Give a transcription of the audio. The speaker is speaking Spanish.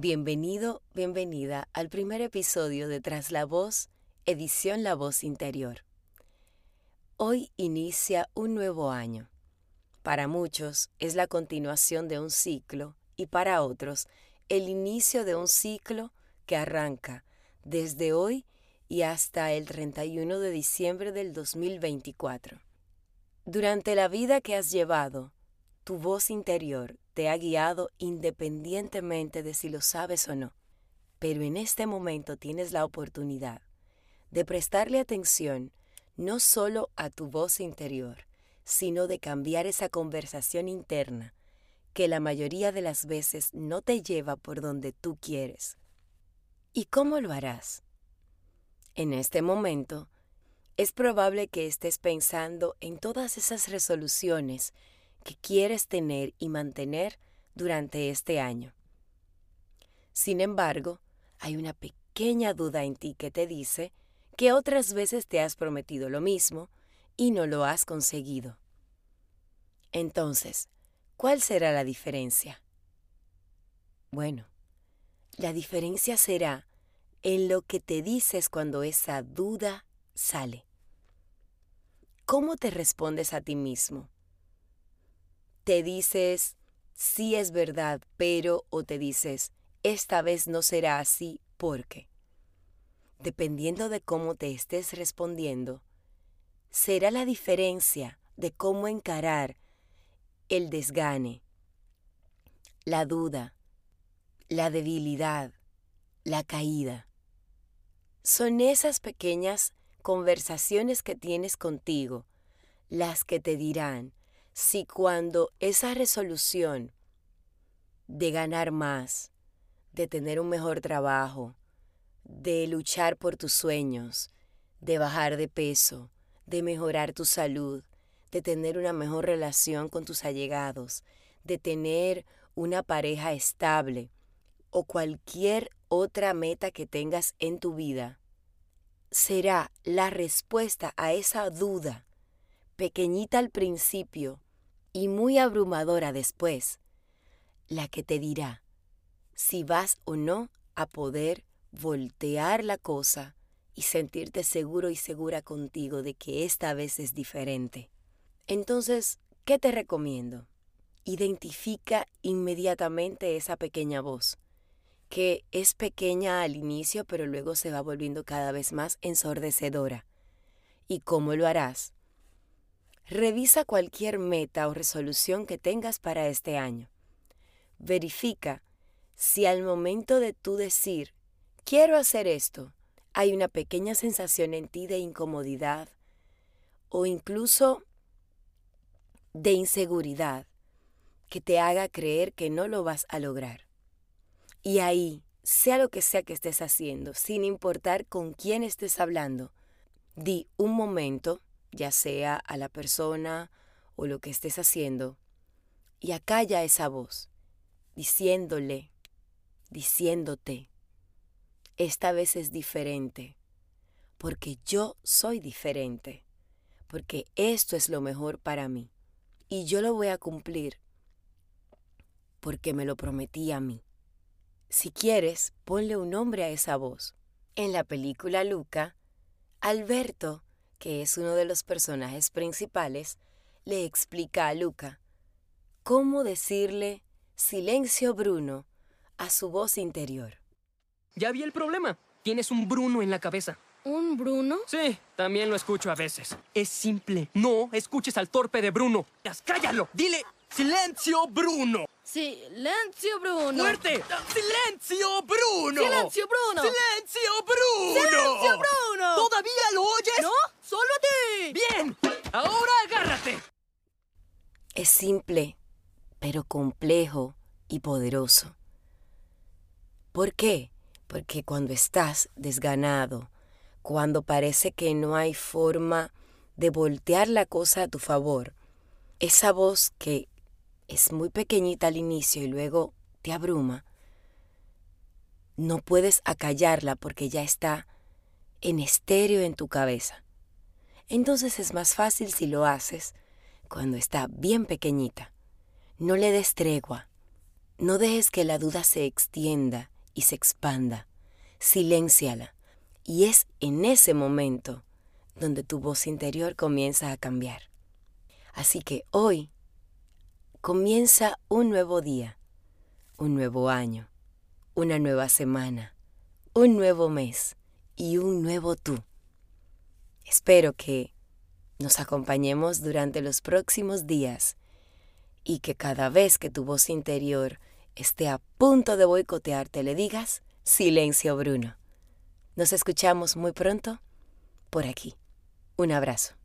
Bienvenido, bienvenida al primer episodio de Tras la Voz, edición La Voz Interior. Hoy inicia un nuevo año. Para muchos es la continuación de un ciclo y para otros el inicio de un ciclo que arranca desde hoy y hasta el 31 de diciembre del 2024. Durante la vida que has llevado, tu voz interior te ha guiado independientemente de si lo sabes o no. Pero en este momento tienes la oportunidad de prestarle atención no solo a tu voz interior, sino de cambiar esa conversación interna que la mayoría de las veces no te lleva por donde tú quieres. ¿Y cómo lo harás? En este momento, es probable que estés pensando en todas esas resoluciones que quieres tener y mantener durante este año. Sin embargo, hay una pequeña duda en ti que te dice que otras veces te has prometido lo mismo y no lo has conseguido. Entonces, ¿cuál será la diferencia? Bueno, la diferencia será en lo que te dices cuando esa duda sale. ¿Cómo te respondes a ti mismo? Te dices, sí es verdad, pero o te dices, esta vez no será así porque. Dependiendo de cómo te estés respondiendo, será la diferencia de cómo encarar el desgane, la duda, la debilidad, la caída. Son esas pequeñas conversaciones que tienes contigo las que te dirán si cuando esa resolución de ganar más, de tener un mejor trabajo, de luchar por tus sueños, de bajar de peso, de mejorar tu salud, de tener una mejor relación con tus allegados, de tener una pareja estable o cualquier otra meta que tengas en tu vida, será la respuesta a esa duda, pequeñita al principio, y muy abrumadora después, la que te dirá si vas o no a poder voltear la cosa y sentirte seguro y segura contigo de que esta vez es diferente. Entonces, ¿qué te recomiendo? Identifica inmediatamente esa pequeña voz, que es pequeña al inicio pero luego se va volviendo cada vez más ensordecedora. ¿Y cómo lo harás? Revisa cualquier meta o resolución que tengas para este año. Verifica si al momento de tú decir, quiero hacer esto, hay una pequeña sensación en ti de incomodidad o incluso de inseguridad que te haga creer que no lo vas a lograr. Y ahí, sea lo que sea que estés haciendo, sin importar con quién estés hablando, di un momento ya sea a la persona o lo que estés haciendo, y acalla esa voz, diciéndole, diciéndote, esta vez es diferente, porque yo soy diferente, porque esto es lo mejor para mí, y yo lo voy a cumplir, porque me lo prometí a mí. Si quieres, ponle un nombre a esa voz. En la película Luca, Alberto que es uno de los personajes principales, le explica a Luca cómo decirle silencio Bruno a su voz interior. Ya vi el problema. Tienes un Bruno en la cabeza. ¿Un Bruno? Sí, también lo escucho a veces. Es simple. No escuches al torpe de Bruno. ¡Cállalo! Dile silencio Bruno. Silencio Bruno. ¡Fuerte! ¡Silencio Bruno! ¡Silencio Bruno! ¡Silencio Bruno! ¡Silencio Bruno! ¿Todavía lo oyes? ¿No? ¡Solo a ti! ¡Bien! ¡Ahora agárrate! Es simple, pero complejo y poderoso. ¿Por qué? Porque cuando estás desganado, cuando parece que no hay forma de voltear la cosa a tu favor, esa voz que es muy pequeñita al inicio y luego te abruma, no puedes acallarla porque ya está en estéreo en tu cabeza. Entonces es más fácil si lo haces cuando está bien pequeñita. No le des tregua. No dejes que la duda se extienda y se expanda. Silénciala. Y es en ese momento donde tu voz interior comienza a cambiar. Así que hoy comienza un nuevo día, un nuevo año, una nueva semana, un nuevo mes y un nuevo tú. Espero que nos acompañemos durante los próximos días y que cada vez que tu voz interior esté a punto de boicotearte le digas, silencio Bruno. Nos escuchamos muy pronto por aquí. Un abrazo.